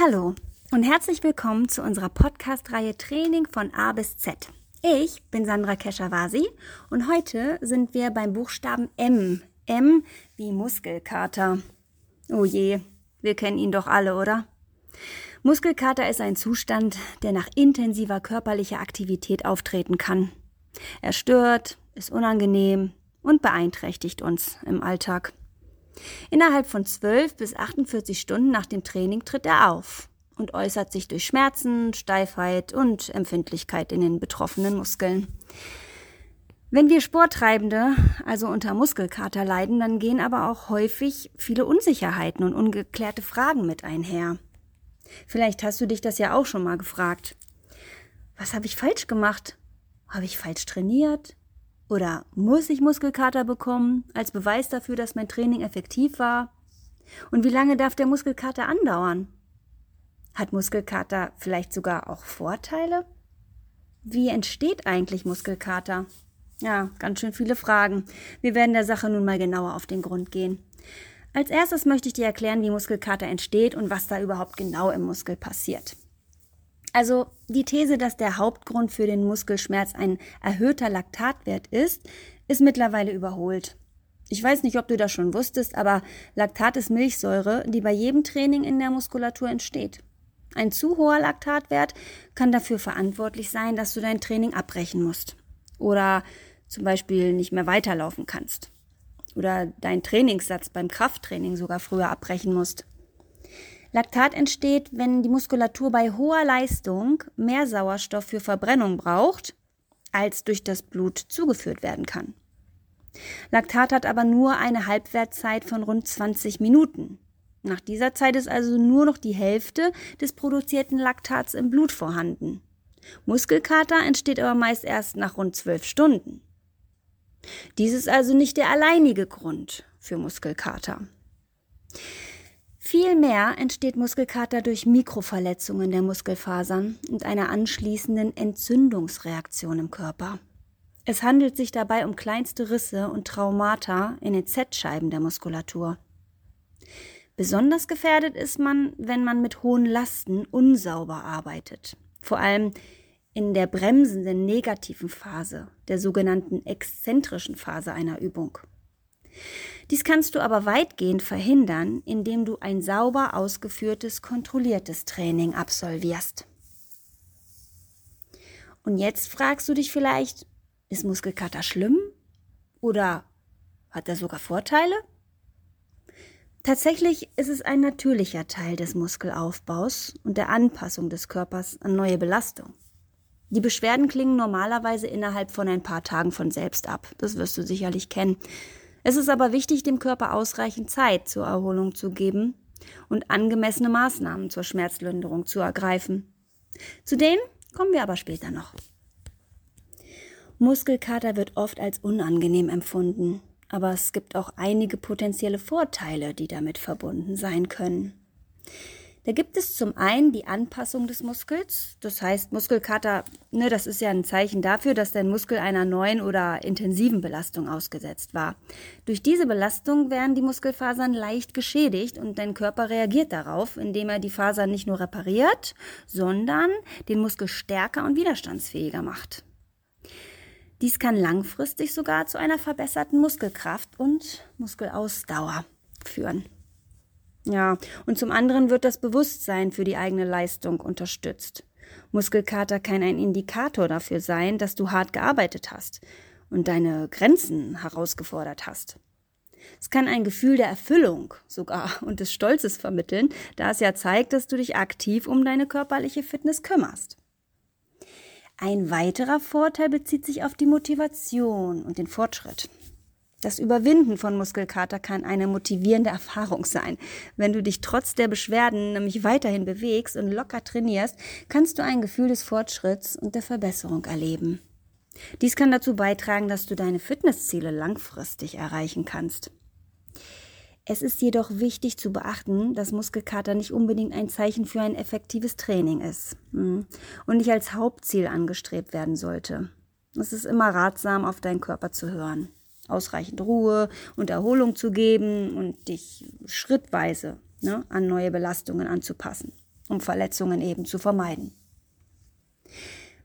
Hallo und herzlich willkommen zu unserer Podcast-Reihe Training von A bis Z. Ich bin Sandra Keschawasi und heute sind wir beim Buchstaben M. M wie Muskelkater. Oh je, wir kennen ihn doch alle, oder? Muskelkater ist ein Zustand, der nach intensiver körperlicher Aktivität auftreten kann. Er stört, ist unangenehm und beeinträchtigt uns im Alltag. Innerhalb von 12 bis 48 Stunden nach dem Training tritt er auf und äußert sich durch Schmerzen, Steifheit und Empfindlichkeit in den betroffenen Muskeln. Wenn wir Sporttreibende also unter Muskelkater leiden, dann gehen aber auch häufig viele Unsicherheiten und ungeklärte Fragen mit einher. Vielleicht hast du dich das ja auch schon mal gefragt. Was habe ich falsch gemacht? Habe ich falsch trainiert? Oder muss ich Muskelkater bekommen als Beweis dafür, dass mein Training effektiv war? Und wie lange darf der Muskelkater andauern? Hat Muskelkater vielleicht sogar auch Vorteile? Wie entsteht eigentlich Muskelkater? Ja, ganz schön viele Fragen. Wir werden der Sache nun mal genauer auf den Grund gehen. Als erstes möchte ich dir erklären, wie Muskelkater entsteht und was da überhaupt genau im Muskel passiert. Also die These, dass der Hauptgrund für den Muskelschmerz ein erhöhter Laktatwert ist, ist mittlerweile überholt. Ich weiß nicht, ob du das schon wusstest, aber Laktat ist Milchsäure, die bei jedem Training in der Muskulatur entsteht. Ein zu hoher Laktatwert kann dafür verantwortlich sein, dass du dein Training abbrechen musst oder zum Beispiel nicht mehr weiterlaufen kannst oder deinen Trainingssatz beim Krafttraining sogar früher abbrechen musst. Laktat entsteht, wenn die Muskulatur bei hoher Leistung mehr Sauerstoff für Verbrennung braucht, als durch das Blut zugeführt werden kann. Laktat hat aber nur eine Halbwertzeit von rund 20 Minuten. Nach dieser Zeit ist also nur noch die Hälfte des produzierten Laktats im Blut vorhanden. Muskelkater entsteht aber meist erst nach rund 12 Stunden. Dies ist also nicht der alleinige Grund für Muskelkater. Vielmehr entsteht Muskelkater durch Mikroverletzungen der Muskelfasern und einer anschließenden Entzündungsreaktion im Körper. Es handelt sich dabei um kleinste Risse und Traumata in den Z-Scheiben der Muskulatur. Besonders gefährdet ist man, wenn man mit hohen Lasten unsauber arbeitet, vor allem in der bremsenden negativen Phase, der sogenannten exzentrischen Phase einer Übung. Dies kannst du aber weitgehend verhindern, indem du ein sauber ausgeführtes, kontrolliertes Training absolvierst. Und jetzt fragst du dich vielleicht, ist Muskelkater schlimm? Oder hat er sogar Vorteile? Tatsächlich ist es ein natürlicher Teil des Muskelaufbaus und der Anpassung des Körpers an neue Belastung. Die Beschwerden klingen normalerweise innerhalb von ein paar Tagen von selbst ab. Das wirst du sicherlich kennen. Es ist aber wichtig, dem Körper ausreichend Zeit zur Erholung zu geben und angemessene Maßnahmen zur Schmerzlinderung zu ergreifen. Zu denen kommen wir aber später noch. Muskelkater wird oft als unangenehm empfunden, aber es gibt auch einige potenzielle Vorteile, die damit verbunden sein können. Da gibt es zum einen die Anpassung des Muskels. Das heißt, Muskelkater, ne, das ist ja ein Zeichen dafür, dass dein Muskel einer neuen oder intensiven Belastung ausgesetzt war. Durch diese Belastung werden die Muskelfasern leicht geschädigt und dein Körper reagiert darauf, indem er die Fasern nicht nur repariert, sondern den Muskel stärker und widerstandsfähiger macht. Dies kann langfristig sogar zu einer verbesserten Muskelkraft und Muskelausdauer führen. Ja, und zum anderen wird das Bewusstsein für die eigene Leistung unterstützt. Muskelkater kann ein Indikator dafür sein, dass du hart gearbeitet hast und deine Grenzen herausgefordert hast. Es kann ein Gefühl der Erfüllung sogar und des Stolzes vermitteln, da es ja zeigt, dass du dich aktiv um deine körperliche Fitness kümmerst. Ein weiterer Vorteil bezieht sich auf die Motivation und den Fortschritt. Das Überwinden von Muskelkater kann eine motivierende Erfahrung sein. Wenn du dich trotz der Beschwerden nämlich weiterhin bewegst und locker trainierst, kannst du ein Gefühl des Fortschritts und der Verbesserung erleben. Dies kann dazu beitragen, dass du deine Fitnessziele langfristig erreichen kannst. Es ist jedoch wichtig zu beachten, dass Muskelkater nicht unbedingt ein Zeichen für ein effektives Training ist hm, und nicht als Hauptziel angestrebt werden sollte. Es ist immer ratsam, auf deinen Körper zu hören ausreichend Ruhe und Erholung zu geben und dich schrittweise ne, an neue Belastungen anzupassen. um Verletzungen eben zu vermeiden.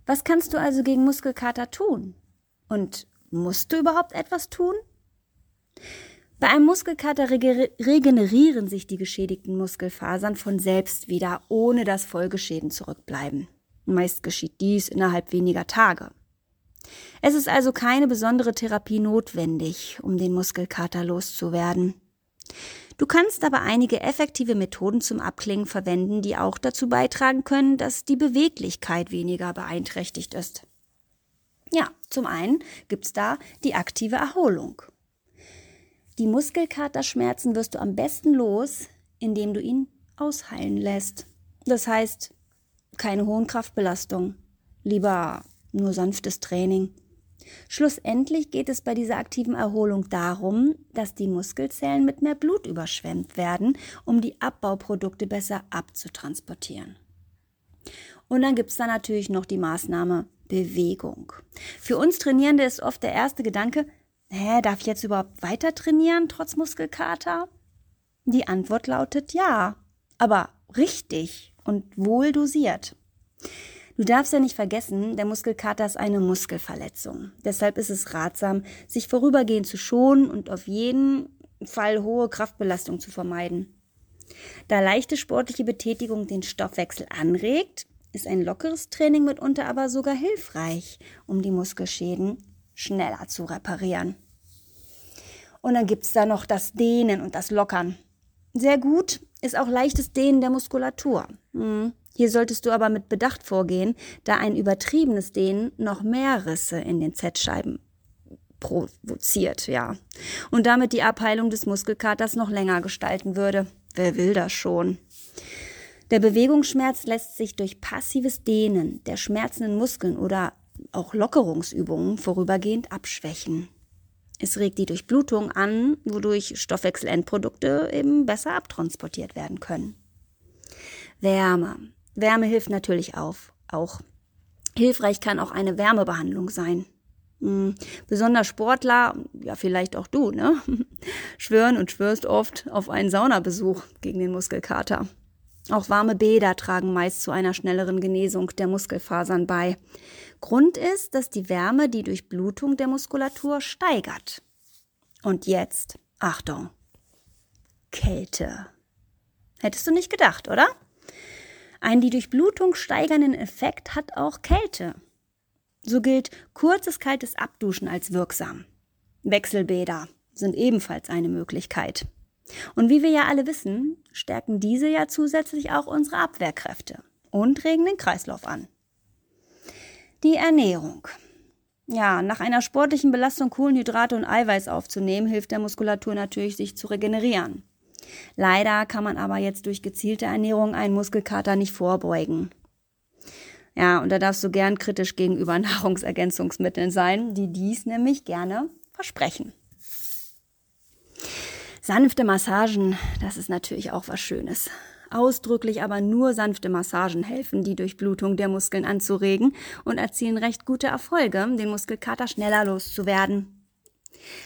Was kannst du also gegen Muskelkater tun? Und musst du überhaupt etwas tun? Bei einem Muskelkater regenerieren sich die geschädigten Muskelfasern von selbst wieder, ohne dass Folgeschäden zurückbleiben. Meist geschieht dies innerhalb weniger Tage. Es ist also keine besondere Therapie notwendig, um den Muskelkater loszuwerden. Du kannst aber einige effektive Methoden zum Abklingen verwenden, die auch dazu beitragen können, dass die Beweglichkeit weniger beeinträchtigt ist. Ja, zum einen gibt's da die aktive Erholung. Die Muskelkaterschmerzen wirst du am besten los, indem du ihn ausheilen lässt. Das heißt, keine hohen Kraftbelastung, lieber nur sanftes Training. Schlussendlich geht es bei dieser aktiven Erholung darum, dass die Muskelzellen mit mehr Blut überschwemmt werden, um die Abbauprodukte besser abzutransportieren. Und dann gibt es da natürlich noch die Maßnahme Bewegung. Für uns Trainierende ist oft der erste Gedanke, hä, darf ich jetzt überhaupt weiter trainieren trotz Muskelkater? Die Antwort lautet ja, aber richtig und wohl dosiert. Du darfst ja nicht vergessen, der Muskelkater ist eine Muskelverletzung. Deshalb ist es ratsam, sich vorübergehend zu schonen und auf jeden Fall hohe Kraftbelastung zu vermeiden. Da leichte sportliche Betätigung den Stoffwechsel anregt, ist ein lockeres Training mitunter aber sogar hilfreich, um die Muskelschäden schneller zu reparieren. Und dann gibt's da noch das Dehnen und das Lockern. Sehr gut ist auch leichtes Dehnen der Muskulatur. Hm. Hier solltest du aber mit Bedacht vorgehen, da ein übertriebenes Dehnen noch mehr Risse in den Z-Scheiben provoziert, ja. Und damit die Abheilung des Muskelkaters noch länger gestalten würde. Wer will das schon? Der Bewegungsschmerz lässt sich durch passives Dehnen der schmerzenden Muskeln oder auch Lockerungsübungen vorübergehend abschwächen. Es regt die Durchblutung an, wodurch Stoffwechselendprodukte eben besser abtransportiert werden können. Wärme. Wärme hilft natürlich auf, auch. Hilfreich kann auch eine Wärmebehandlung sein. Hm. Besonders Sportler, ja vielleicht auch du, ne? schwören und schwörst oft auf einen Saunabesuch gegen den Muskelkater. Auch warme Bäder tragen meist zu einer schnelleren Genesung der Muskelfasern bei. Grund ist, dass die Wärme die Durchblutung der Muskulatur steigert. Und jetzt, Achtung, Kälte. Hättest du nicht gedacht, oder? Einen die Durchblutung steigernden Effekt hat auch Kälte. So gilt kurzes kaltes Abduschen als wirksam. Wechselbäder sind ebenfalls eine Möglichkeit. Und wie wir ja alle wissen, stärken diese ja zusätzlich auch unsere Abwehrkräfte und regen den Kreislauf an. Die Ernährung. Ja, nach einer sportlichen Belastung Kohlenhydrate und Eiweiß aufzunehmen, hilft der Muskulatur natürlich, sich zu regenerieren. Leider kann man aber jetzt durch gezielte Ernährung einen Muskelkater nicht vorbeugen. Ja, und da darfst du gern kritisch gegenüber Nahrungsergänzungsmitteln sein, die dies nämlich gerne versprechen. Sanfte Massagen, das ist natürlich auch was Schönes. Ausdrücklich aber nur sanfte Massagen helfen, die Durchblutung der Muskeln anzuregen und erzielen recht gute Erfolge, den Muskelkater schneller loszuwerden.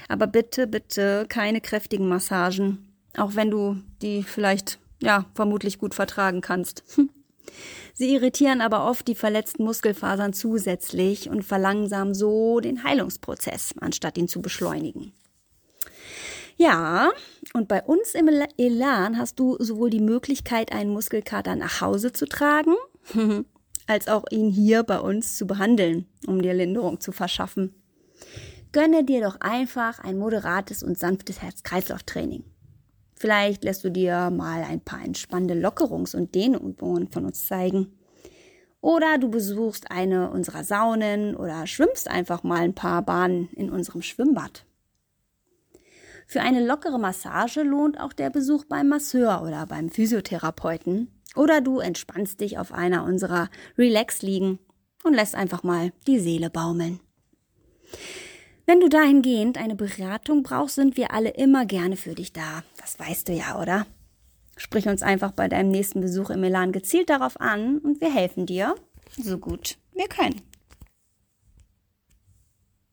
Aber bitte, bitte keine kräftigen Massagen. Auch wenn du die vielleicht, ja, vermutlich gut vertragen kannst. Sie irritieren aber oft die verletzten Muskelfasern zusätzlich und verlangsamen so den Heilungsprozess, anstatt ihn zu beschleunigen. Ja, und bei uns im Elan hast du sowohl die Möglichkeit, einen Muskelkater nach Hause zu tragen, als auch ihn hier bei uns zu behandeln, um dir Linderung zu verschaffen. Gönne dir doch einfach ein moderates und sanftes Herz-Kreislauf-Training. Vielleicht lässt du dir mal ein paar entspannende Lockerungs- und Dehnübungen von uns zeigen. Oder du besuchst eine unserer Saunen oder schwimmst einfach mal ein paar Bahnen in unserem Schwimmbad. Für eine lockere Massage lohnt auch der Besuch beim Masseur oder beim Physiotherapeuten. Oder du entspannst dich auf einer unserer Relax-Liegen und lässt einfach mal die Seele baumeln. Wenn du dahingehend eine Beratung brauchst, sind wir alle immer gerne für dich da. Das weißt du ja, oder? Sprich uns einfach bei deinem nächsten Besuch im Elan gezielt darauf an und wir helfen dir so gut wir können.